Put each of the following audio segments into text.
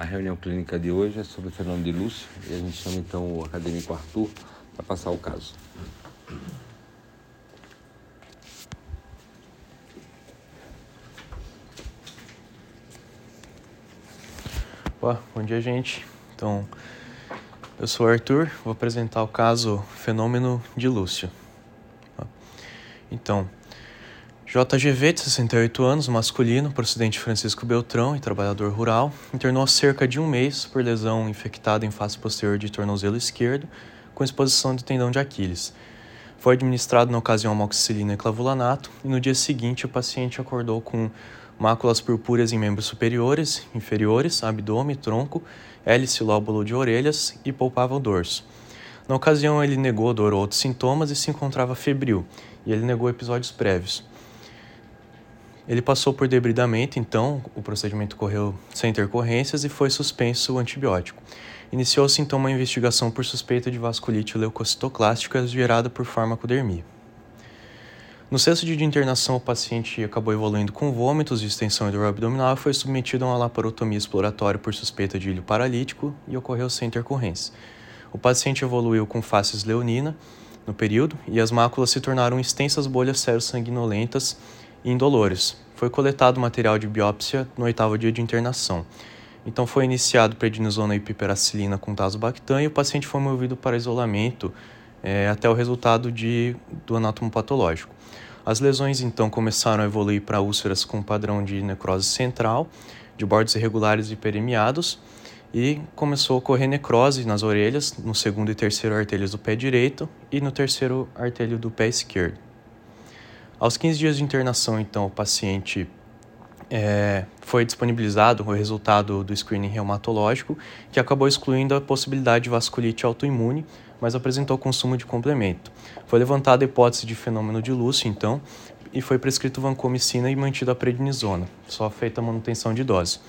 A reunião clínica de hoje é sobre o fenômeno de Lúcio e a gente chama então o acadêmico Arthur para passar o caso. Opa, bom dia, gente. Então, eu sou o Arthur, vou apresentar o caso Fenômeno de Lúcio. Então, JGV, de 68 anos, masculino, procedente de Francisco Beltrão e trabalhador rural, internou há cerca de um mês por lesão infectada em face posterior de tornozelo esquerdo, com exposição de tendão de Aquiles. Foi administrado na ocasião amoxicilina e clavulanato e no dia seguinte o paciente acordou com máculas purpúreas em membros superiores, inferiores, abdômen, tronco, hélice lóbulo de orelhas e palpava o dorso. Na ocasião ele negou dor ou outros sintomas e se encontrava febril, e ele negou episódios prévios. Ele passou por debridamento, então o procedimento correu sem intercorrências e foi suspenso o antibiótico. Iniciou-se então uma investigação por suspeita de vasculite leucocitoclástica gerada por farmacodermia. No sexto dia de internação, o paciente acabou evoluindo com vômitos, distensão hidroabdominal e foi submetido a uma laparotomia exploratória por suspeita de ilho paralítico e ocorreu sem intercorrência. O paciente evoluiu com faces leonina no período e as máculas se tornaram extensas bolhas sanguinolentas e indolores. Foi coletado material de biópsia no oitavo dia de internação. Então foi iniciado prednisona e piperacilina com tazobactam e o paciente foi movido para isolamento é, até o resultado de, do anátomo patológico. As lesões então começaram a evoluir para úlceras com padrão de necrose central, de bordos irregulares e peremiados, e começou a ocorrer necrose nas orelhas, no segundo e terceiro artelhos do pé direito e no terceiro artelho do pé esquerdo. Aos 15 dias de internação, então, o paciente é, foi disponibilizado o resultado do screening reumatológico, que acabou excluindo a possibilidade de vasculite autoimune, mas apresentou consumo de complemento. Foi levantada a hipótese de fenômeno de Lúcio, então, e foi prescrito vancomicina e mantido a prednisona, só feita a manutenção de dose.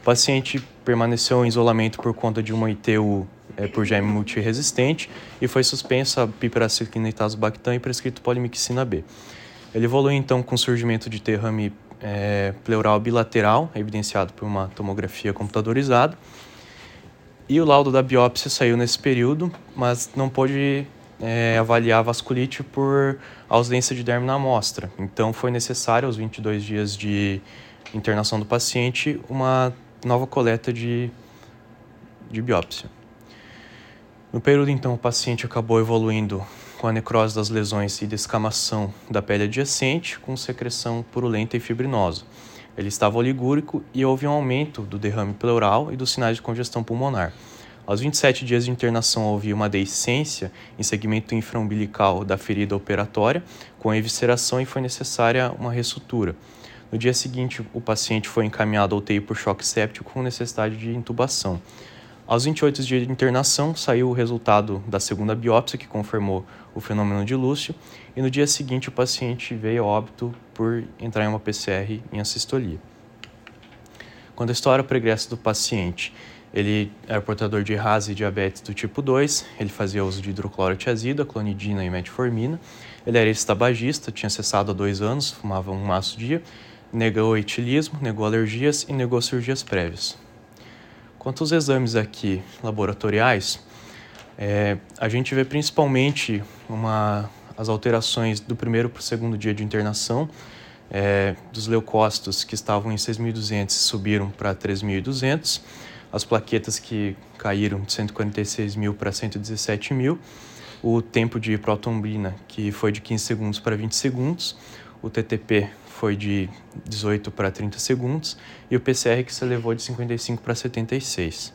O paciente permaneceu em isolamento por conta de uma ITU é, por germe multiresistente e foi suspensa a piperacilina e tazobactam e prescrito polimixina B. Ele evoluiu então com o surgimento de derrame é, pleural bilateral, evidenciado por uma tomografia computadorizada. E o laudo da biópsia saiu nesse período, mas não pôde é, avaliar a vasculite por ausência de derme na amostra. Então foi necessário, aos 22 dias de internação do paciente, uma nova coleta de, de biópsia. No período, então, o paciente acabou evoluindo com a necrose das lesões e descamação da pele adjacente, com secreção purulenta e fibrinosa. Ele estava oligúrico e houve um aumento do derrame pleural e dos sinais de congestão pulmonar. Aos 27 dias de internação, houve uma deiscência em segmento infraumbilical da ferida operatória, com evisceração e foi necessária uma ressutura. No dia seguinte, o paciente foi encaminhado ao UTI por choque séptico com necessidade de intubação. Aos 28 dias de internação, saiu o resultado da segunda biópsia, que confirmou o fenômeno de Lúcio, e no dia seguinte o paciente veio a óbito por entrar em uma PCR em assistolia. Quando a história pregressa do paciente, ele era portador de RAS e diabetes do tipo 2, ele fazia uso de hidroclorotiazida, clonidina e metformina, ele era ex-tabagista, tinha cessado há dois anos, fumava um maço dia, negou etilismo, negou alergias e negou cirurgias prévias. Quanto aos exames aqui laboratoriais, é, a gente vê principalmente uma, as alterações do primeiro para o segundo dia de internação, é, dos leucócitos que estavam em 6.200 subiram para 3.200, as plaquetas que caíram de 146 mil para 117 mil, o tempo de protombina que foi de 15 segundos para 20 segundos, o TTP foi de 18 para 30 segundos. E o PCR que se elevou de 55 para 76.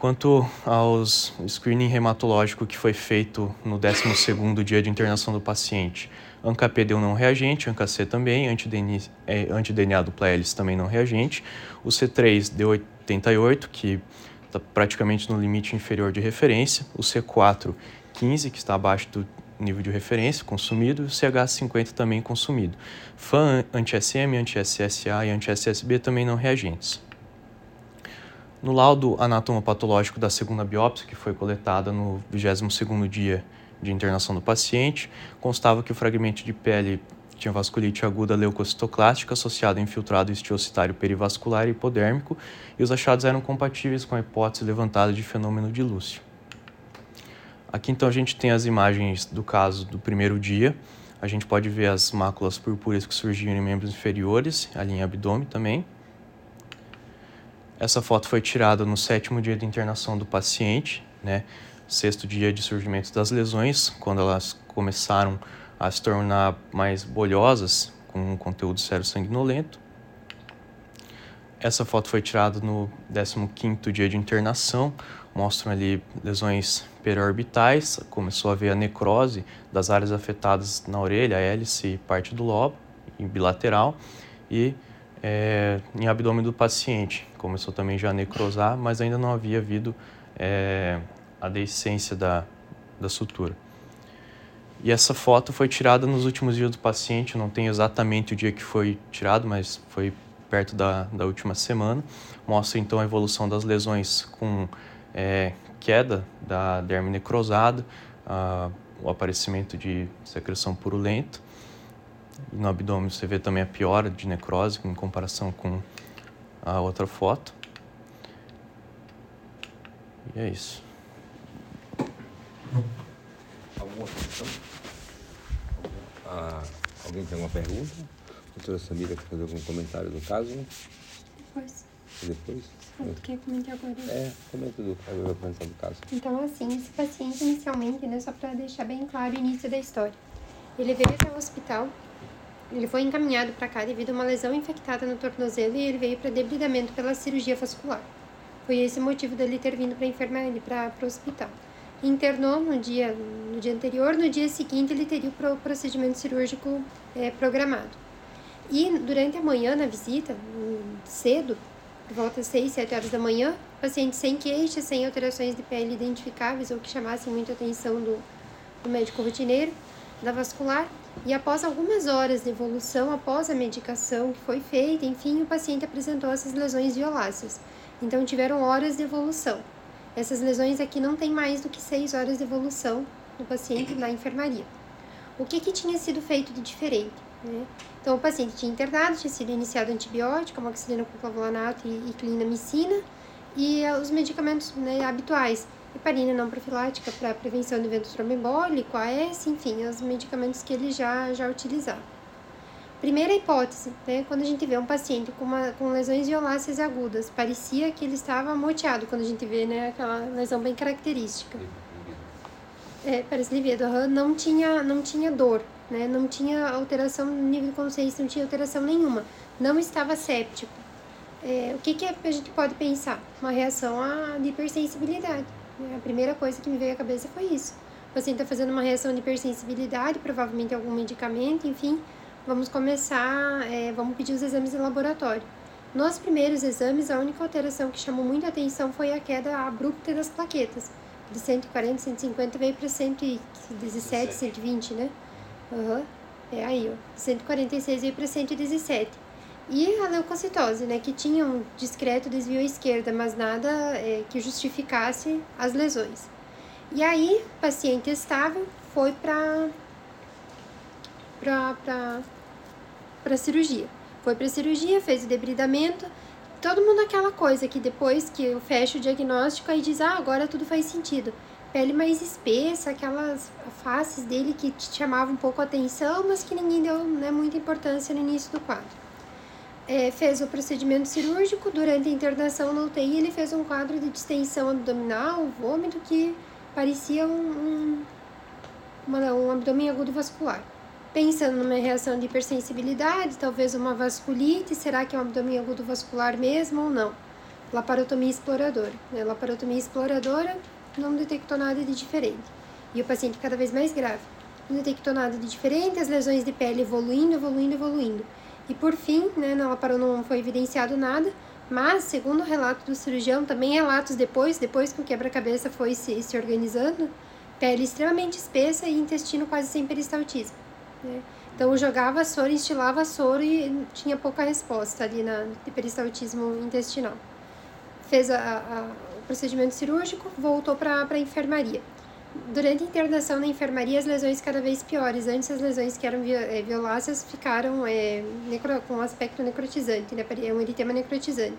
Quanto aos screening hematológico que foi feito no 12º dia de internação do paciente, ANCA-P deu não reagente, ANCA-C também, anti-DNA é, dupla hélice também não reagente, o C3 deu 88, que está praticamente no limite inferior de referência, o C4 15, que está abaixo do nível de referência consumido, e o CH50 também consumido. FAN, anti-SM, anti-SSA e anti-SSB também não reagentes. No laudo anatomopatológico da segunda biópsia, que foi coletada no 22º dia de internação do paciente, constava que o fragmento de pele tinha vasculite aguda leucocitoclástica associada a infiltrado estiocitário perivascular e hipodérmico, e os achados eram compatíveis com a hipótese levantada de fenômeno de Lúcio. Aqui então a gente tem as imagens do caso do primeiro dia. A gente pode ver as máculas purpúreas que surgiram em membros inferiores, ali em abdômen também. Essa foto foi tirada no sétimo dia de internação do paciente, né? Sexto dia de surgimento das lesões, quando elas começaram a se tornar mais bolhosas, com um conteúdo sério sanguinolento. Essa foto foi tirada no 15º dia de internação, mostram ali lesões periorbitais, começou a ver a necrose das áreas afetadas na orelha, hélice e parte do lobo, bilateral, e é, em abdômen do paciente. Começou também já a necrosar, mas ainda não havia havido é, a deiscência da, da sutura. E essa foto foi tirada nos últimos dias do paciente, não tenho exatamente o dia que foi tirado, mas foi perto da, da última semana. Mostra então a evolução das lesões com é, queda da derme necrosada, uh, o aparecimento de secreção purulenta. E no abdômen você vê também a piora de necrose em comparação com a outra foto. E é isso. Alguma questão? Ah, alguém tem alguma pergunta? A doutora Samira quer fazer algum comentário do caso? Depois. depois? Você quer comentar agora? É, comenta do caso, eu vou do caso. Então, assim, esse paciente inicialmente, né, só para deixar bem claro o início da história. Ele veio até o hospital, ele foi encaminhado para cá devido a uma lesão infectada no tornozelo e ele veio para debridamento pela cirurgia vascular. Foi esse o motivo dele ter vindo para enfermaria, para o hospital internou no dia, no dia anterior, no dia seguinte ele teria o procedimento cirúrgico é, programado. E durante a manhã, na visita, cedo, por volta das 6, 7 horas da manhã, paciente sem queixas, sem alterações de pele identificáveis ou que chamassem muita atenção do, do médico rotineiro, da vascular, e após algumas horas de evolução, após a medicação que foi feita, enfim, o paciente apresentou essas lesões violáceas. Então, tiveram horas de evolução. Essas lesões aqui não tem mais do que 6 horas de evolução no paciente na enfermaria. O que, que tinha sido feito de diferente? Né? Então, o paciente tinha internado, tinha sido iniciado antibiótico, amoxicilina com clavulanato e, e clindamicina, e uh, os medicamentos né, habituais, heparina não profilática para prevenção do evento tromboembólico, AS, enfim, os medicamentos que ele já, já utilizava. Primeira hipótese, né, quando a gente vê um paciente com, uma, com lesões violáceas agudas, parecia que ele estava moteado, quando a gente vê né, aquela lesão bem característica. É, parece livido, não, tinha, não tinha dor, né, não tinha alteração no nível de consciência, não tinha alteração nenhuma, não estava séptico. É, o que, que a gente pode pensar? Uma reação à hipersensibilidade. A primeira coisa que me veio à cabeça foi isso. O paciente está fazendo uma reação de hipersensibilidade, provavelmente algum medicamento, enfim, vamos começar, é, vamos pedir os exames de laboratório. Nos primeiros exames, a única alteração que chamou muita atenção foi a queda abrupta das plaquetas. De 140, 150 veio para 117, 120, né? Uhum. É aí, ó. 146 veio para 117. E a leucocitose, né? Que tinha um discreto desvio à esquerda, mas nada é, que justificasse as lesões. E aí, paciente estável foi para para cirurgia. Foi para cirurgia, fez o debridamento, todo mundo aquela coisa que depois que eu fecho o diagnóstico aí diz: "Ah, agora tudo faz sentido". Pele mais espessa, aquelas faces dele que te chamavam um pouco a atenção, mas que ninguém deu né, muita importância no início do quadro. É, fez o procedimento cirúrgico, durante a internação no UTI ele fez um quadro de distensão abdominal, vômito que parecia um, um, um abdômen agudo vascular pensando numa reação de hipersensibilidade, talvez uma vasculite, será que é um abdômen agudo vascular mesmo ou não? Laparotomia exploradora. Né? Laparotomia exploradora não detectou nada de diferente. E o paciente cada vez mais grave. Não detectou nada de diferente, as lesões de pele evoluindo, evoluindo, evoluindo. E por fim, né, na laparostomia não foi evidenciado nada, mas, segundo o relato do cirurgião, também relatos depois, depois que o quebra-cabeça foi se, se organizando, pele extremamente espessa e intestino quase sem peristaltismo. Né? Então, jogava soro, instilava soro e tinha pouca resposta ali na de peristaltismo intestinal. Fez a, a, o procedimento cirúrgico, voltou para a enfermaria. Durante a internação na enfermaria, as lesões cada vez piores. Antes, as lesões que eram eh, violáceas ficaram é, necro, com aspecto necrotizante, né? Um eritema necrotizante.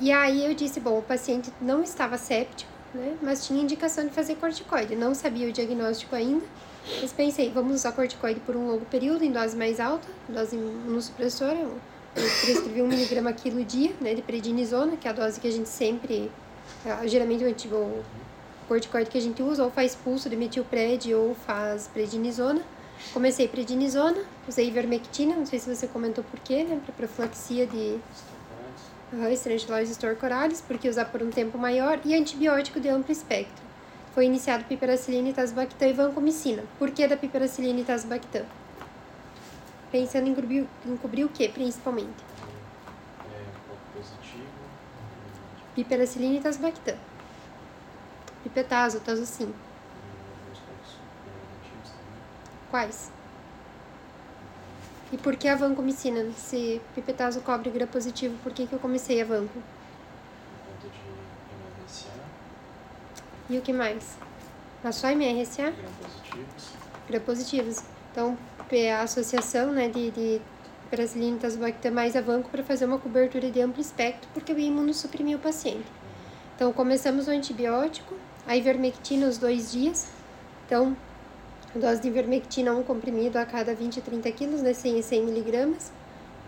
E aí eu disse, bom, o paciente não estava séptico, né? Mas tinha indicação de fazer corticoide. Não sabia o diagnóstico ainda, mas pensei, vamos usar corticoide por um longo período, em dose mais alta, dose imunossupressora. Eu prescrevi um miligrama quilo dia, né? De prednisona, que é a dose que a gente sempre, ah, geralmente o corticoide que a gente usa, ou faz pulso de metilpred ou faz prednisona. Comecei prednisona, usei ivermectina, não sei se você comentou por quê, né? Para profilaxia de uhum, estrangulose estorcoralis, porque usar por um tempo maior, e antibiótico de amplo espectro. Foi iniciado piperacilina, itasbactam e vancomicina. Por que da piperacilina e itasbactam? Pensando em cobrir, em cobrir o que, principalmente? É, positivo. Piperacilina e itasbactam. Pipetazo, sim. Quais? E por que a vancomicina? Se pipetazo cobre gram positivo, por que, que eu comecei a vanco? E o que mais? A só MRSA? Gram positivos. Gram positivos. Então, a associação né, de, de penicilina e mais a vanco para fazer uma cobertura de amplo espectro, porque o imunossuprimiu o paciente. Então, começamos o antibiótico, a ivermectina os dois dias. Então, dose de ivermectina, um comprimido a cada 20 a 30 quilos, né, 100 a 100 miligramas,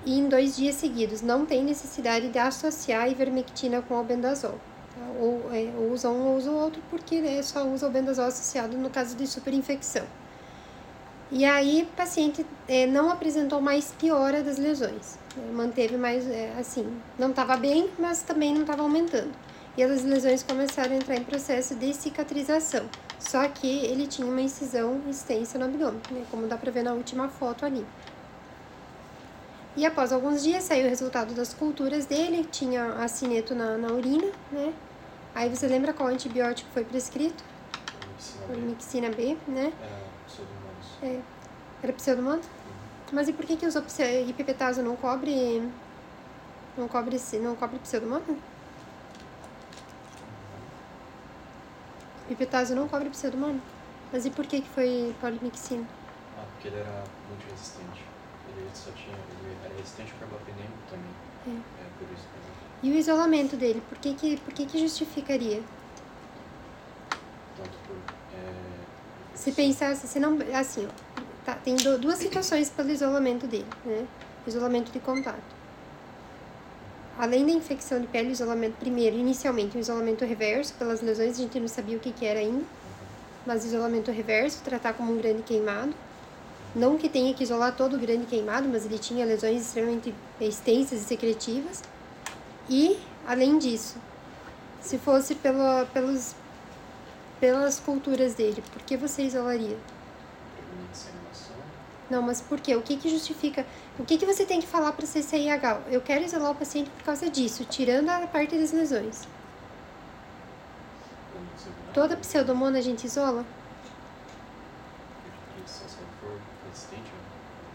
e em dois dias seguidos. Não tem necessidade de associar a ivermectina com o albendazol. Tá? Ou, é, ou usa um ou usa o outro, porque né, só usa o albendazol associado no caso de superinfecção. E aí, o paciente é, não apresentou mais piora das lesões. Né, manteve mais, é, assim, não estava bem, mas também não estava aumentando e as lesões começaram a entrar em processo de cicatrização. Só que ele tinha uma incisão extensa no abdômen, né, como dá para ver na última foto ali. E após alguns dias saiu o resultado das culturas dele, tinha acineto na, na urina, né? Aí você lembra qual antibiótico foi prescrito? Polymyxina B, né? É, era pseudomonas? Uhum. Mas e por que que usou ipipetazo não cobre não cobre não cobre pseudomonas? Pipetazo não cobre pseudomonas? Mas e por que, que foi polimixina? Ah, porque ele era muito resistente. Ele só tinha. Ele era resistente ao carbapenema também. É. é por isso que E o isolamento dele, por que, que, por que, que justificaria? Tanto por. É, se pensasse, se não. Assim, ó, tá, tem duas situações pelo isolamento dele, né? Isolamento de contato. Além da infecção de pele, o isolamento primeiro, inicialmente, um isolamento reverso pelas lesões, a gente não sabia o que, que era ainda, mas isolamento reverso, tratar como um grande queimado. Não que tenha que isolar todo o grande queimado, mas ele tinha lesões extremamente extensas e secretivas. E, além disso, se fosse pelo, pelos, pelas culturas dele, por que você isolaria? Não, mas por quê? O que, que justifica? O que, que você tem que falar para CCIH? Eu quero isolar o paciente por causa disso, tirando a parte das lesões. Toda pseudomona a gente isola?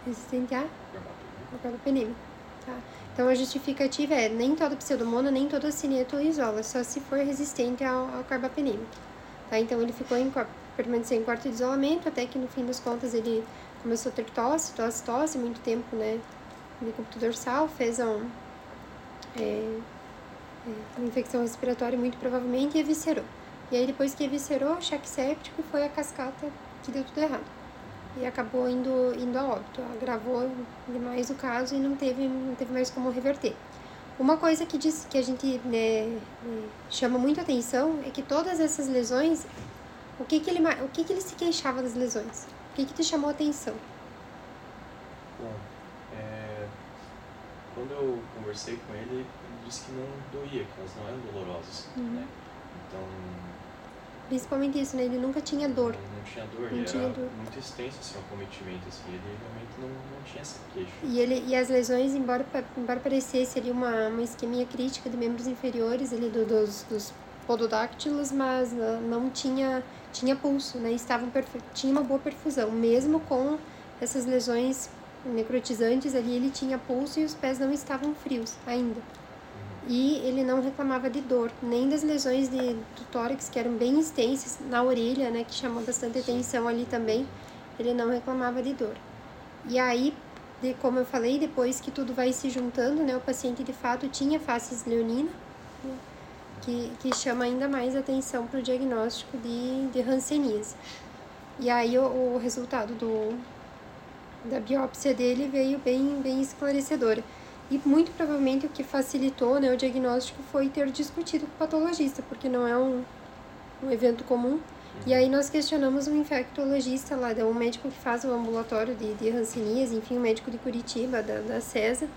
Resistente a? Carbapenema. Tá. Então a justificativa é nem toda pseudomona, nem toda cineto isola, só se for resistente ao, ao carbapenema. Tá? Então ele ficou em, permaneceu em quarto de isolamento, até que no fim das contas ele começou a ter tosse, tosse, tosse, muito tempo, né, de computador dorsal, fez um, é, é, uma infecção respiratória muito provavelmente e eviscerou. E aí depois que eviscerou, cheque séptico foi a cascata que deu tudo errado. E acabou indo, indo a óbito, agravou demais o caso e não teve, não teve mais como reverter. Uma coisa que, diz, que a gente né, é, chama muito atenção é que todas essas lesões, o que, que, ele, o que, que ele se queixava das lesões? O que, que te chamou a atenção? Bom, é, quando eu conversei com ele, ele disse que não doía, que elas não eram dolorosas, uhum. né? Então... Principalmente isso, né? Ele nunca tinha dor. Não, não tinha dor, não ele tinha era dor. muito extenso, assim, o cometimento, assim, ele realmente não, não tinha essa queixa. E, ele, e as lesões, embora, embora parecesse ali uma, uma isquemia crítica de membros inferiores, ali do, dos, dos pododáctilos, mas não tinha tinha pulso, né? Estavam tinha uma boa perfusão, mesmo com essas lesões necrotizantes ali, ele tinha pulso e os pés não estavam frios ainda. e ele não reclamava de dor, nem das lesões de, do tórax, que eram bem extensas, na orelha, né, que chamou bastante atenção ali também, ele não reclamava de dor. E aí, de, como eu falei, depois que tudo vai se juntando, né, o paciente de fato tinha faces leonina, né, que, que chama ainda mais atenção para o diagnóstico de, de Hanseníase. E aí o, o resultado do, da biópsia dele veio bem, bem esclarecedor. E muito provavelmente o que facilitou né, o diagnóstico foi ter discutido com o patologista, porque não é um, um evento comum. E aí nós questionamos um infectologista lá, um médico que faz o ambulatório de, de Hanseníase, enfim, um médico de Curitiba, da, da CESA,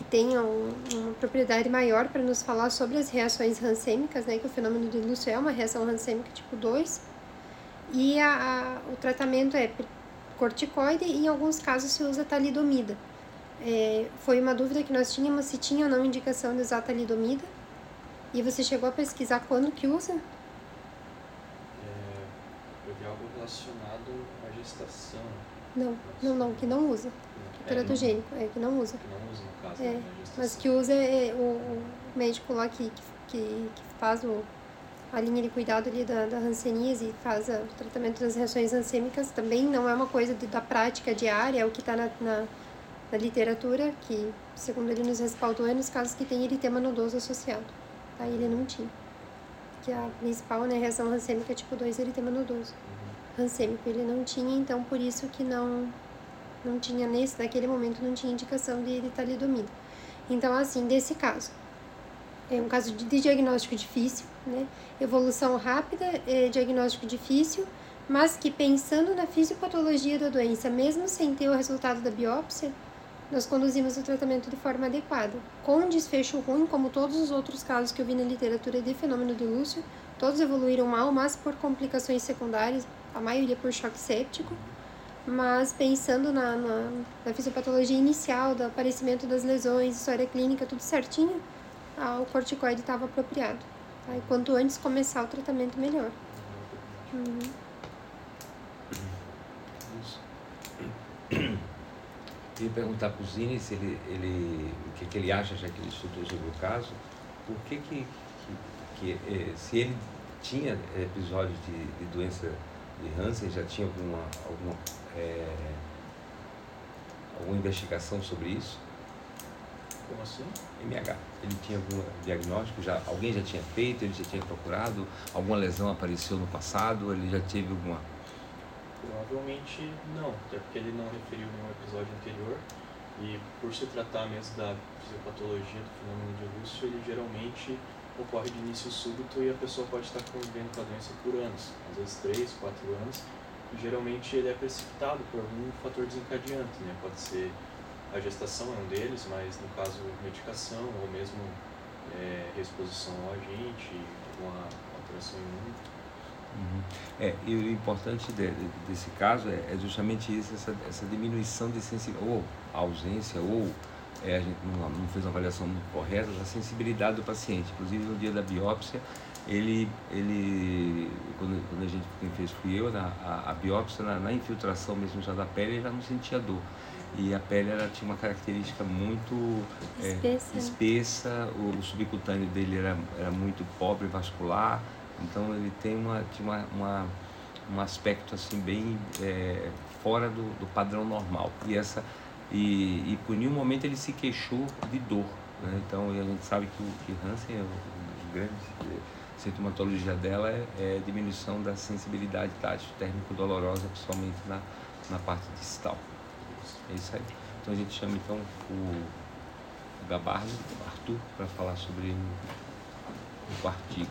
que tem um, uma propriedade maior para nos falar sobre as reações rancêmicas, né, que o fenômeno de Lúcio é uma reação rancêmica tipo 2. E a, a, o tratamento é corticoide e em alguns casos se usa talidomida. É, foi uma dúvida que nós tínhamos se tinha ou não indicação de usar talidomida. E você chegou a pesquisar quando que usa? É, eu vi algo relacionado à gestação. Não, não, não, que não usa. É, teratogênico, é, que não usa. Que não usa, no caso, é, né, Mas que usa é, o, o médico lá que, que, que faz o, a linha de cuidado ali da, da hanseníase e faz o tratamento das reações rancêmicas também não é uma coisa de, da prática diária, é o que está na, na da literatura, que, segundo ele nos respaldou, é nos casos que tem eritema nodoso associado. Aí ele não tinha. Que a principal né, reação rancêmica tipo 2 é eritema nodoso. Rancêmico ele não tinha, então por isso que não não tinha nesse naquele momento não tinha indicação de, talidomida. Então assim, desse caso, é um caso de, diagnóstico difícil, né? Evolução rápida, é diagnóstico difícil, mas que pensando na fisiopatologia da doença, mesmo sem ter o resultado da biópsia, nós conduzimos o tratamento de forma adequada. Com desfecho ruim, como todos os outros casos que eu vi na literatura de fenômeno de Lúcio, todos evoluíram mal, mas por complicações secundárias, a maioria por choque séptico. Mas pensando na, na, na fisiopatologia inicial, do aparecimento das lesões, história clínica, tudo certinho, o corticoide estava apropriado. Tá? E quanto antes começar o tratamento, melhor. Uhum. Queria perguntar para o Zini se ele, ele, o que, que, ele acha, já que ele estudou sobre o caso, por que, que, que, que eh, se ele tinha episódios de, de, doença de Hansen, já tinha alguma, alguma, é, alguma investigação sobre isso? Como assim? MH. Ele tinha algum diagnóstico? Já, alguém já tinha feito? Ele já tinha procurado? Alguma lesão apareceu no passado? Ele já teve alguma Provavelmente não, até porque ele não referiu nenhum episódio anterior e por se tratar mesmo da fisiopatologia do fenômeno de Lúcio, ele geralmente ocorre de início súbito e a pessoa pode estar convivendo com a doença por anos, às vezes 3, 4 anos, e geralmente ele é precipitado por algum fator desencadeante, né? Pode ser a gestação é um deles, mas no caso medicação ou mesmo é, exposição ao agente, alguma alteração imune. Uhum. É, e o importante de, de, desse caso é, é, justamente isso, essa, essa diminuição de sensibilidade, ou ausência, ou é, a gente não, não, fez uma avaliação correta da sensibilidade do paciente. Inclusive no dia da biópsia, ele, ele quando, quando a gente, quem fez fui eu, na, a, a biópsia, na, na, infiltração mesmo já da pele, ele já não sentia dor. E a pele ela tinha uma característica muito é, espessa, espessa o, o subcutâneo dele era, era muito pobre vascular, então ele tem uma, uma, uma um aspecto assim bem é, fora do, do, padrão normal. E essa e, e por nenhum momento ele se queixou de dor. Né? Então a gente sabe que o que Hansen, o, o grande é, sintomatologia dela é, é diminuição da sensibilidade tátil térmico dolorosa, principalmente na, na parte distal. É isso aí. Então a gente chama então o, Gabardo, o Arthur, para falar sobre o artigo.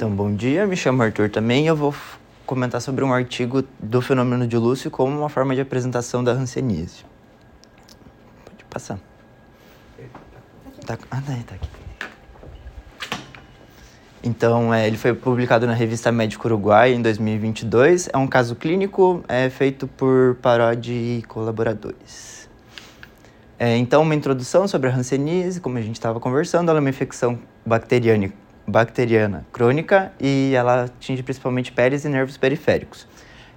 Então, bom dia, me chamo Arthur também eu vou comentar sobre um artigo do fenômeno de Lúcio como uma forma de apresentação da hanseníase. Pode passar. Tá, ah, não, tá aqui. Então, é, ele foi publicado na revista Médico Uruguai em 2022. É um caso clínico é, feito por Parodi e colaboradores. É, então, uma introdução sobre a hanseníase, como a gente estava conversando, ela é uma infecção bacteriana bacteriana crônica e ela atinge principalmente peles e nervos periféricos.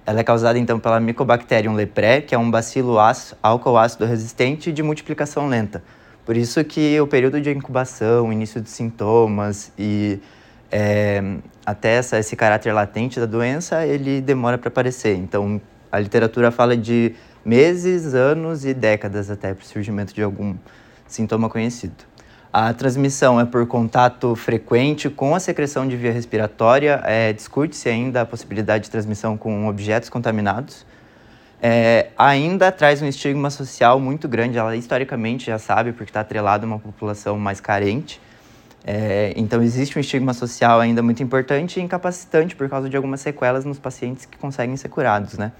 Ela é causada então pela Mycobacterium leprae, que é um bacilo álcool ácido resistente de multiplicação lenta. Por isso que o período de incubação, início de sintomas e é, até essa, esse caráter latente da doença, ele demora para aparecer. Então, a literatura fala de meses, anos e décadas até para o surgimento de algum sintoma conhecido. A transmissão é por contato frequente com a secreção de via respiratória. É, Discute-se ainda a possibilidade de transmissão com objetos contaminados. É, ainda traz um estigma social muito grande. Ela historicamente já sabe, porque está atrelada a uma população mais carente. É, então, existe um estigma social ainda muito importante e incapacitante por causa de algumas sequelas nos pacientes que conseguem ser curados, né?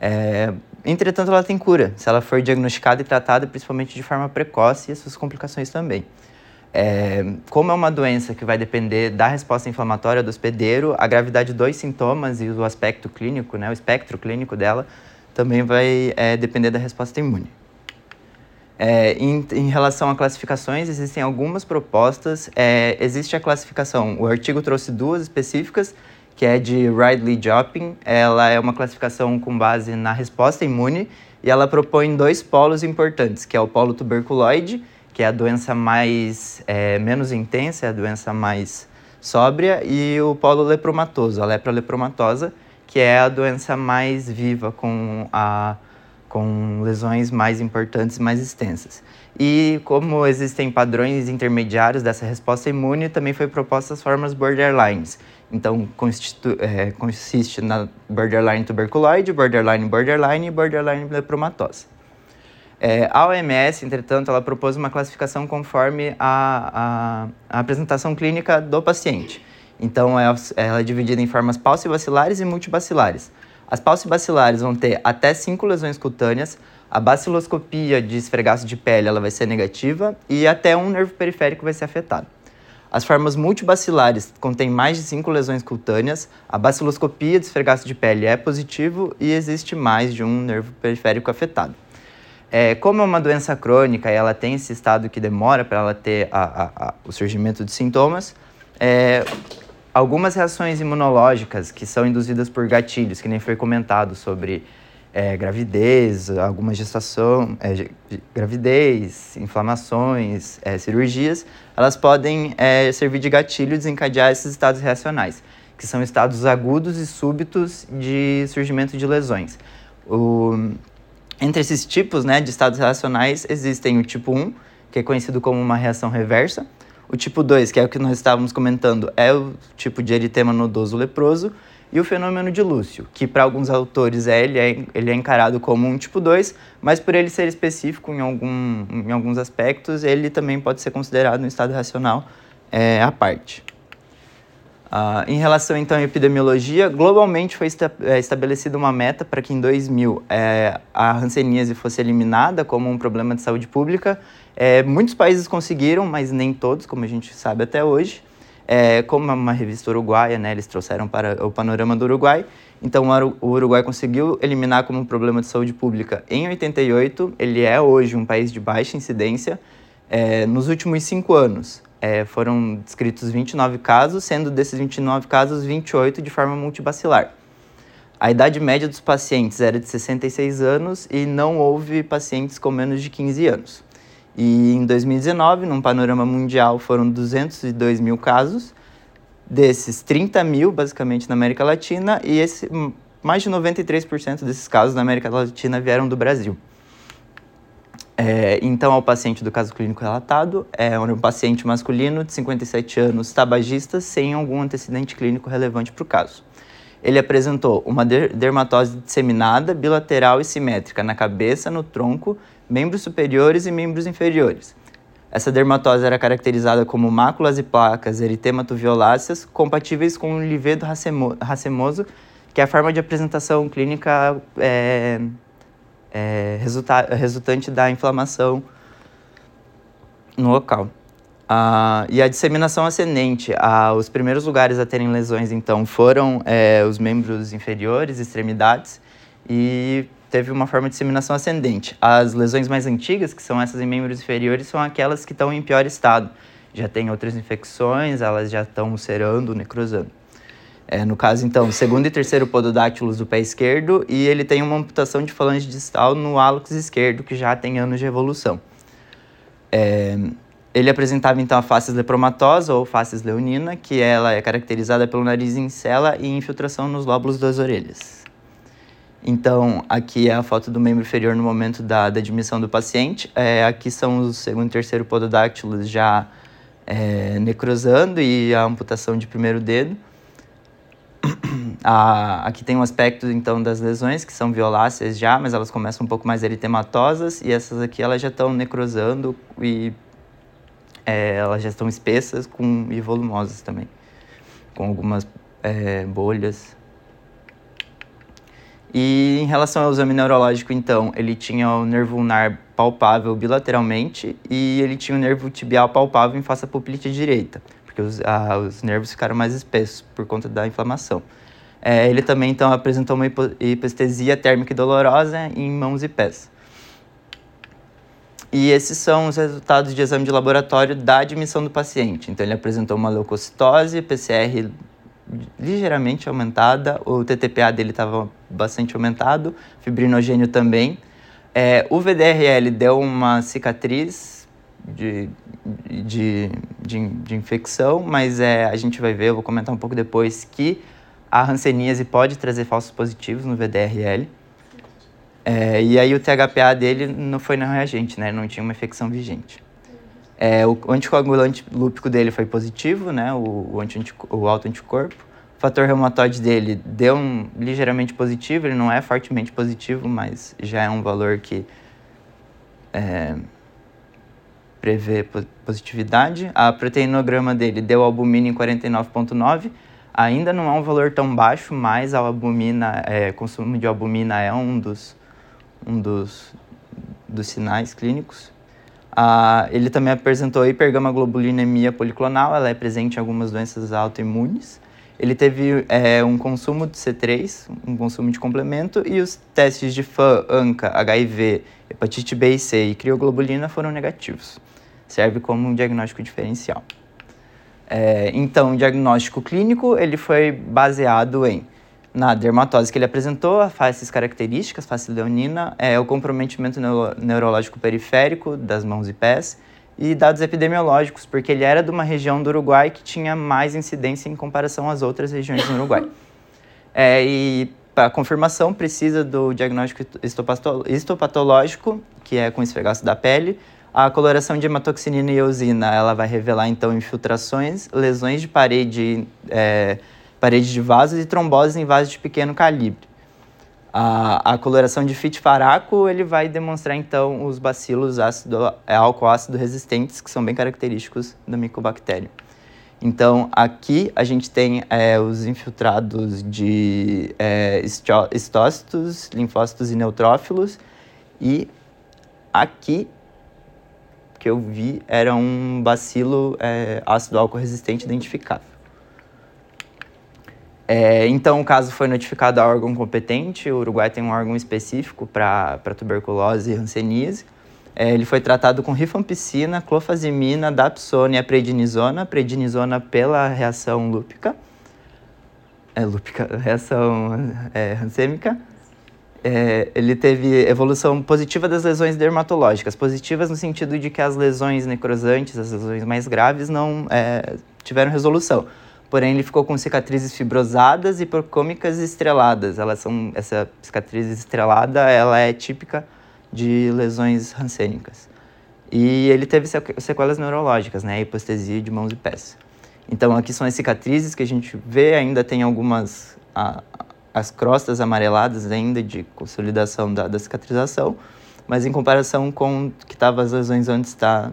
É, entretanto, ela tem cura, se ela for diagnosticada e tratada principalmente de forma precoce e as suas complicações também. É, como é uma doença que vai depender da resposta inflamatória do hospedeiro, a gravidade dos sintomas e o aspecto clínico, né, o espectro clínico dela, também vai é, depender da resposta imune. É, em, em, relação a classificações, existem algumas propostas. É, existe a classificação, o artigo trouxe duas específicas, que é de Ridley-Jopping. Ela é uma classificação com base na resposta imune e ela propõe dois polos importantes, que é o polo tuberculoide, que é a doença mais é, menos intensa, é a doença mais sóbria, e o polo lepromatoso, a lepra lepromatosa, que é a doença mais viva, com, a, com lesões mais importantes, mais extensas. E como existem padrões intermediários dessa resposta imune, também foi proposta as formas borderlines, então, é, consiste na borderline tuberculoide, borderline borderline e borderline lepromatose. É, a OMS, entretanto, ela propôs uma classificação conforme a, a, a apresentação clínica do paciente. Então, é, ela é dividida em formas paucibacilares e multibacilares. As paucibacilares vão ter até cinco lesões cutâneas, a baciloscopia de esfregaço de pele ela vai ser negativa e até um nervo periférico vai ser afetado. As formas multibacilares contêm mais de cinco lesões cutâneas, a baciloscopia de esfregaço de pele é positivo e existe mais de um nervo periférico afetado. É, como é uma doença crônica e ela tem esse estado que demora para ela ter a, a, a, o surgimento de sintomas, é, algumas reações imunológicas que são induzidas por gatilhos, que nem foi comentado sobre é, gravidez, alguma gestação, é, gravidez, inflamações, é, cirurgias, elas podem é, servir de gatilho e desencadear esses estados reacionais, que são estados agudos e súbitos de surgimento de lesões. O, entre esses tipos né, de estados reacionais, existem o tipo 1, que é conhecido como uma reação reversa, o tipo 2, que é o que nós estávamos comentando, é o tipo de eritema nodoso leproso, e o fenômeno de Lúcio, que para alguns autores é, ele, é, ele é encarado como um tipo 2, mas por ele ser específico em, algum, em alguns aspectos, ele também pode ser considerado um estado racional é, à parte. Uh, em relação então à epidemiologia, globalmente foi esta, é, estabelecida uma meta para que em 2000 é, a hanseníase fosse eliminada como um problema de saúde pública. É, muitos países conseguiram, mas nem todos, como a gente sabe até hoje. É, como é uma revista uruguaia, né, eles trouxeram para o panorama do Uruguai. Então, o Uruguai conseguiu eliminar como problema de saúde pública em 88. Ele é hoje um país de baixa incidência. É, nos últimos cinco anos, é, foram descritos 29 casos, sendo desses 29 casos, 28 de forma multibacilar. A idade média dos pacientes era de 66 anos e não houve pacientes com menos de 15 anos. E em 2019, num panorama mundial, foram 202 mil casos, desses 30 mil basicamente na América Latina, e esse, mais de 93% desses casos na América Latina vieram do Brasil. É, então, ao paciente do caso clínico relatado, é um paciente masculino de 57 anos, tabagista, sem algum antecedente clínico relevante para o caso. Ele apresentou uma dermatose disseminada, bilateral e simétrica na cabeça, no tronco membros superiores e membros inferiores. Essa dermatose era caracterizada como máculas e placas eritemato-violáceas compatíveis com o livedo racemoso, que é a forma de apresentação clínica é, é, resulta resultante da inflamação no local. Ah, e a disseminação ascendente, ah, os primeiros lugares a terem lesões, então, foram é, os membros inferiores, extremidades, e teve uma forma de disseminação ascendente. As lesões mais antigas, que são essas em membros inferiores, são aquelas que estão em pior estado. já tem outras infecções, elas já estão cerando, necrosando. É, no caso, então, segundo e terceiro pododáctilos do pé esquerdo, e ele tem uma amputação de falange distal no hálux esquerdo, que já tem anos de evolução. É, ele apresentava, então, a face lepromatosa ou face leonina, que ela é caracterizada pelo nariz em cela e infiltração nos lóbulos das orelhas. Então, aqui é a foto do membro inferior no momento da, da admissão do paciente. É, aqui são os segundo e terceiro pododáctilos já é, necrosando e a amputação de primeiro dedo. Ah, aqui tem um aspecto então das lesões que são violáceas já, mas elas começam um pouco mais eritematosas e essas aqui elas já estão necrosando e é, elas já estão espessas com, e volumosas também, com algumas é, bolhas. E em relação ao exame neurológico, então, ele tinha o nervo ulnar palpável bilateralmente e ele tinha o nervo tibial palpável em face à pupilite direita, porque os, a, os nervos ficaram mais espessos por conta da inflamação. É, ele também então apresentou uma hipoestesia térmica e dolorosa em mãos e pés. E esses são os resultados de exame de laboratório da admissão do paciente. Então ele apresentou uma leucocitose, PCR ligeiramente aumentada, o TTPA dele estava bastante aumentado, fibrinogênio também. É, o VDRL deu uma cicatriz de, de, de, de infecção, mas é, a gente vai ver, eu vou comentar um pouco depois, que a hanseníase pode trazer falsos positivos no VDRL. É, e aí o THPA dele não foi não reagente, né? Não tinha uma infecção vigente. É, o anticoagulante lúpico dele foi positivo, né? O, o, anti, o autoanticorpo. O fator reumatoide dele deu um ligeiramente positivo, ele não é fortemente positivo, mas já é um valor que é, prevê positividade. A proteinograma dele deu albumina em 49,9 Ainda não é um valor tão baixo, mas a albumina, é, consumo de albumina é um dos, um dos, dos sinais clínicos. Ah, ele também apresentou hipergamaglobulinemia policlonal, ela é presente em algumas doenças autoimunes. Ele teve é, um consumo de C3, um consumo de complemento, e os testes de FAM, ANCA, HIV, hepatite B e C e crioglobulina foram negativos. Serve como um diagnóstico diferencial. É, então, o diagnóstico clínico ele foi baseado em na dermatose que ele apresentou, as faces características, face leonina, é, o comprometimento neuro, neurológico periférico das mãos e pés e dados epidemiológicos, porque ele era de uma região do Uruguai que tinha mais incidência em comparação às outras regiões do Uruguai. É, e a confirmação precisa do diagnóstico histopatológico, que é com esfregaço da pele, a coloração de hematoxinina e eosina, ela vai revelar então infiltrações, lesões de parede, é, parede de vasos e tromboses em vasos de pequeno calibre. A, a coloração de fitfaraco, ele vai demonstrar então os bacilos ácido, é, álcool ácido resistentes, que são bem característicos da micobactéria. Então, aqui a gente tem é, os infiltrados de é, estócitos, linfócitos e neutrófilos, e aqui que eu vi era um bacilo é, ácido álcool resistente identificável. É, então, o caso foi notificado ao órgão competente. O Uruguai tem um órgão específico para tuberculose e hanseníase. É, ele foi tratado com rifampicina, clofazimina, dapsona e prednisona. Prednisona pela reação lúpica. É, lúpica, reação é, hansêmica é, ele teve evolução positiva das lesões dermatológicas. Positivas no sentido de que as lesões necrosantes, as lesões mais graves, não é, tiveram resolução. Porém, ele ficou com cicatrizes fibrosadas e procômicas estreladas. Elas são, essa cicatriz estrelada ela é típica de lesões rancênicas. E ele teve sequelas neurológicas, né? Hipostesia de mãos e pés. Então, aqui são as cicatrizes que a gente vê, ainda tem algumas as crostas amareladas ainda de consolidação da, da cicatrização, mas em comparação com que estava as lesões antes, está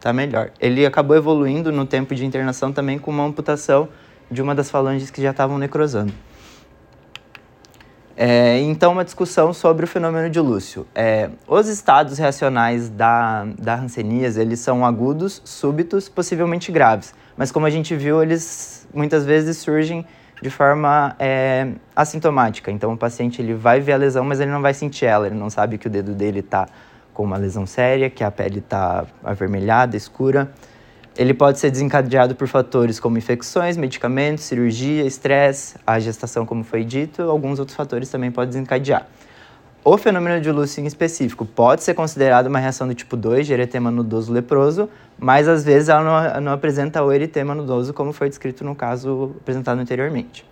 tá melhor. Ele acabou evoluindo no tempo de internação também com uma amputação de uma das falanges que já estavam necrosando. É, então, uma discussão sobre o fenômeno de Lúcio. É, os estados reacionais da, da hanseníase, eles são agudos, súbitos, possivelmente graves. Mas como a gente viu, eles muitas vezes surgem de forma é, assintomática. Então, o paciente ele vai ver a lesão, mas ele não vai sentir ela. Ele não sabe que o dedo dele está com uma lesão séria, que a pele está avermelhada, escura. Ele pode ser desencadeado por fatores como infecções, medicamentos, cirurgia, estresse, a gestação, como foi dito, alguns outros fatores também podem desencadear. O fenômeno de Lúcio em específico pode ser considerado uma reação do tipo 2 de eritema nodoso leproso, mas às vezes ela não, não apresenta o eritema nodoso como foi descrito no caso apresentado anteriormente.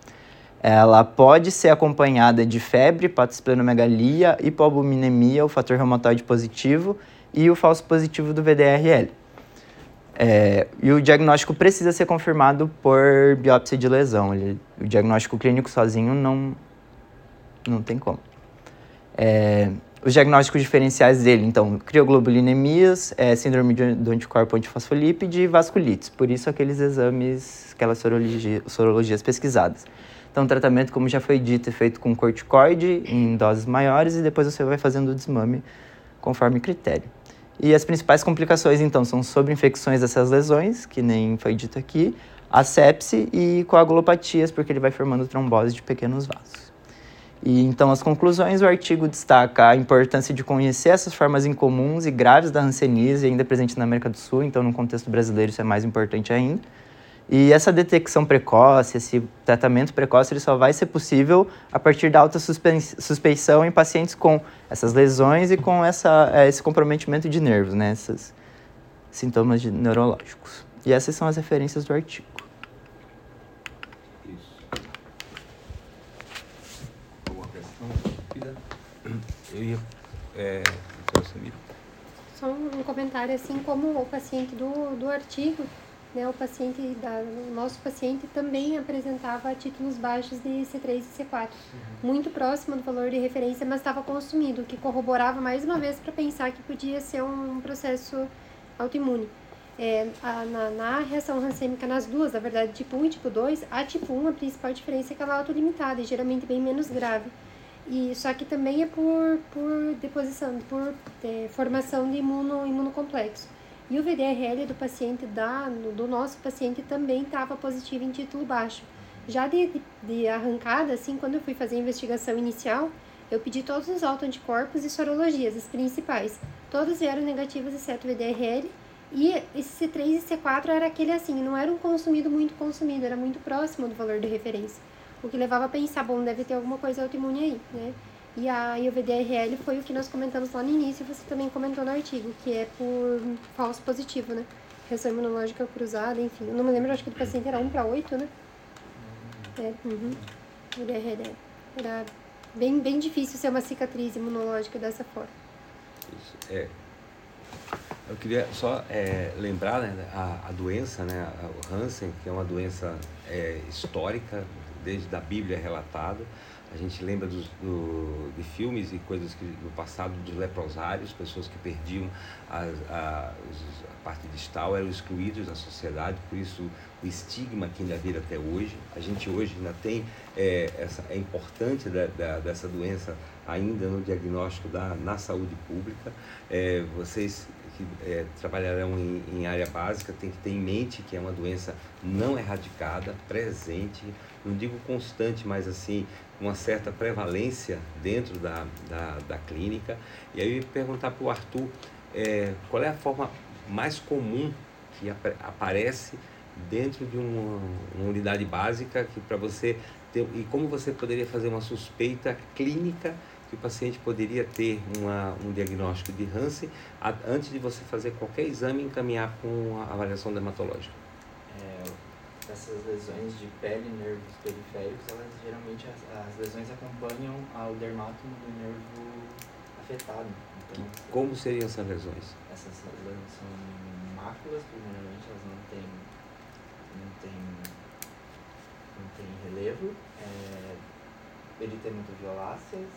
Ela pode ser acompanhada de febre, patosplenomegalia, hipoalbuminemia, o fator reumatoide positivo e o falso positivo do VDRL. É, e o diagnóstico precisa ser confirmado por biópsia de lesão. Ele, o diagnóstico clínico sozinho não, não tem como. É, os diagnósticos diferenciais dele, então, crioglobulinemias, é, síndrome do anticorpo antifosfolípide e vasculites. Por isso, aqueles exames, aquelas sorologia, sorologias pesquisadas. Então, tratamento, como já foi dito, é feito com corticoide em doses maiores e depois você vai fazendo o desmame conforme critério. E as principais complicações, então, são sobre infecções dessas lesões, que nem foi dito aqui, a sepse e coagulopatias, porque ele vai formando trombose de pequenos vasos. E então, as conclusões, o artigo destaca a importância de conhecer essas formas incomuns e graves da hanseníase, ainda presente na América do Sul, então, no contexto brasileiro, isso é mais importante ainda. E essa detecção precoce, esse tratamento precoce, ele só vai ser possível a partir da alta suspeição em pacientes com essas lesões e com essa, é, esse comprometimento de nervos, né? Esses sintomas de, neurológicos. E essas são as referências do artigo. Isso. Alguma questão? Eu ia... É, Só um comentário, assim como o paciente do, do artigo, né, o paciente, da, o nosso paciente também apresentava títulos baixos de C3 e C4, uhum. muito próximo do valor de referência, mas estava consumido, o que corroborava mais uma vez para pensar que podia ser um processo autoimune. É, a, na, na, reação rancêmica nas duas, na verdade, tipo 1 e tipo 2, a tipo 1, a principal diferença é que ela é autolimitada e geralmente bem menos grave. E, só que também é por, por deposição, por é, formação de imuno, imunocomplexo. E o VDRL do paciente, da, do nosso paciente, também estava positivo em título baixo. Já de, de, arrancada, assim, quando eu fui fazer a investigação inicial, eu pedi todos os autoanticorpos e sorologias, as principais. Todas eram negativas, exceto o VDRL. E esse C3 e C4 era aquele assim, não era um consumido muito consumido, era muito próximo do valor de referência. O que levava a pensar, bom, deve ter alguma coisa autoimune aí, né? E, a, e o VDRL foi o que nós comentamos lá no início e você também comentou no artigo, que é por falso positivo, né? Reação imunológica cruzada, enfim. Eu não me lembro, acho que do paciente era 1 para 8, né? É, uhum. Era bem, bem difícil ser uma cicatriz imunológica dessa forma. Isso, é. Eu queria só é, lembrar né, a, a doença, né, o Hansen, que é uma doença é, histórica, desde a Bíblia relatado a gente lembra dos, do, de filmes e coisas que no passado dos leprosários, pessoas que perdiam a, a, a parte distal, eram excluídos da sociedade, por isso o estigma que ainda vira até hoje. A gente hoje ainda tem é, essa, é importante da, da, dessa doença ainda no diagnóstico da, na saúde pública. É, vocês que é, trabalharão em, em, área básica têm que ter em mente que é uma doença não erradicada, presente, não digo constante, mas assim, uma certa prevalência dentro da, da, da clínica. E aí perguntar para o Arthur é, qual é a forma mais comum que ap aparece dentro de uma, uma unidade básica que para você ter, e como você poderia fazer uma suspeita clínica que o paciente poderia ter uma, um diagnóstico de Hansen antes de você fazer qualquer exame e encaminhar com avaliação dermatológica? Essas lesões de pele e nervos periféricos, elas geralmente as, as lesões acompanham ao dermátomo do nervo afetado. Então, como seriam essas lesões? Essas lesões são máculas, primeiramente, elas não têm, não têm, não têm relevo, é, violáceas,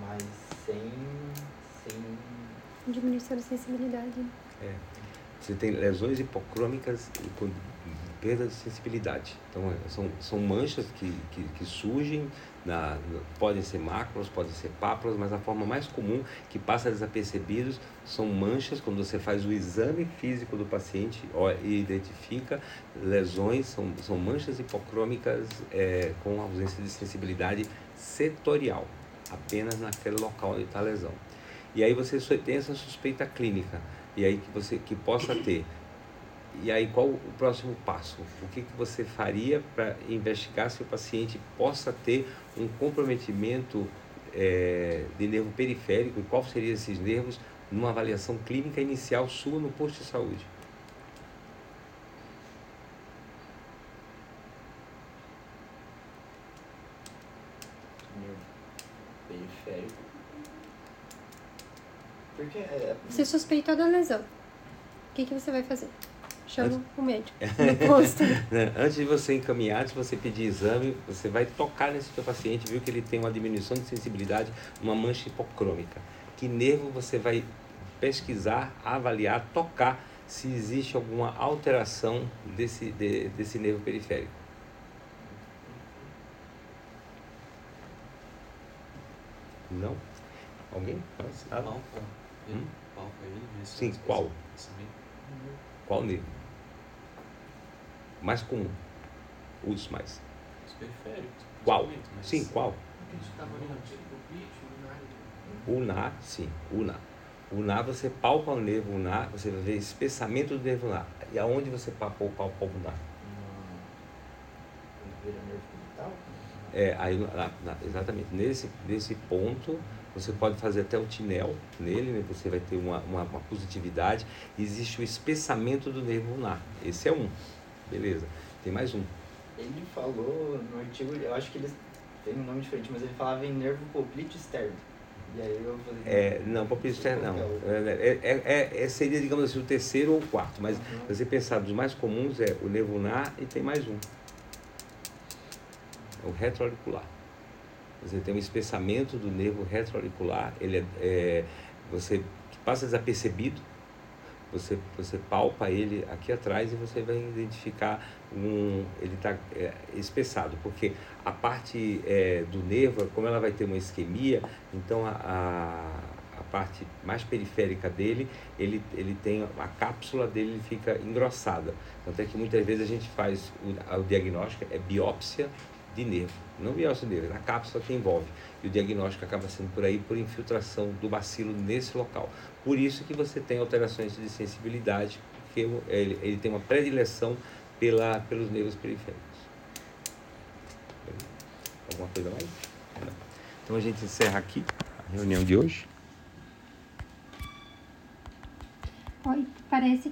mas sem, sem... Diminuição de sensibilidade. É. Você tem lesões hipocrômicas perda de sensibilidade. Então, é, são, são manchas que, que, que surgem, na, podem ser máculas, podem ser pápulas, mas a forma mais comum que passa desapercebidos são manchas, quando você faz o exame físico do paciente ó, e identifica lesões, são, são manchas hipocrômicas é, com ausência de sensibilidade setorial apenas naquele local onde está a lesão. E aí você tem essa suspeita clínica, e aí que você que possa ter e aí qual o próximo passo? O que, que você faria para investigar se o paciente possa ter um comprometimento é, de nervo periférico e qual seriam esses nervos numa avaliação clínica inicial sua no posto de saúde? Nervo periférico. Porque é. Você suspeitou da lesão. O que, que você vai fazer? Chama o médico no posto. Né, Antes de você encaminhar, antes de você pedir exame, você vai tocar nesse seu paciente, viu que ele tem uma diminuição de sensibilidade, uma mancha hipocrômica. Que nervo você vai pesquisar, avaliar, tocar se existe alguma alteração desse, de- desse nervo periférico. Não? Alguém? Ah. Ele Hum? Sim, qual? Qual nervo? Mais comum. Os mais. Os periféricos. Qual? mas- Sim, qual? Uhum. Ulnar, sim, ulnar. Ulnar, você palpa o nervo ulnar, você vai ver espessamento do nervo ulnar. E aonde você palpou palpa o vital? É, aí, na- na- exatamente, nesse, nesse ponto, você pode fazer até o tinel nele, né? você vai ter uma, uma, uma positividade. Existe o espessamento do nervo ulnar. Esse é um. Beleza. Tem mais um. Ele falou no artigo, eu acho que ele tem um nome diferente, mas ele falava em nervo poplite externo. E aí eu falei. É, não, palpite externo não. É, é, é, é- seria, digamos assim, o terceiro ou o quarto. Mas Uhum. se você pensar dos mais comuns, é o nervo ulnar e tem mais um. É o retroauricular. Você tem um espessamento do nervo retroauricular, ele é, é, você passa desapercebido, você, você palpa ele aqui atrás e você vai identificar um, ele está espessado, porque a parte é, do nervo, como ela vai ter uma isquemia, então a, a, a parte mais periférica dele, ele, ele tem a cápsula dele ele fica engrossada. Tanto é que muitas vezes a gente faz o, o diagnóstico, é biópsia de nervo, não biópsia de nervo, é a cápsula que envolve. E o diagnóstico acaba sendo por aí por infiltração do bacilo nesse local. Por isso que você tem alterações de sensibilidade, porque ele, ele tem uma predileção pela, pelos nervos periféricos. Alguma coisa mais? Então a gente encerra aqui a reunião de hoje. Oi, parece que a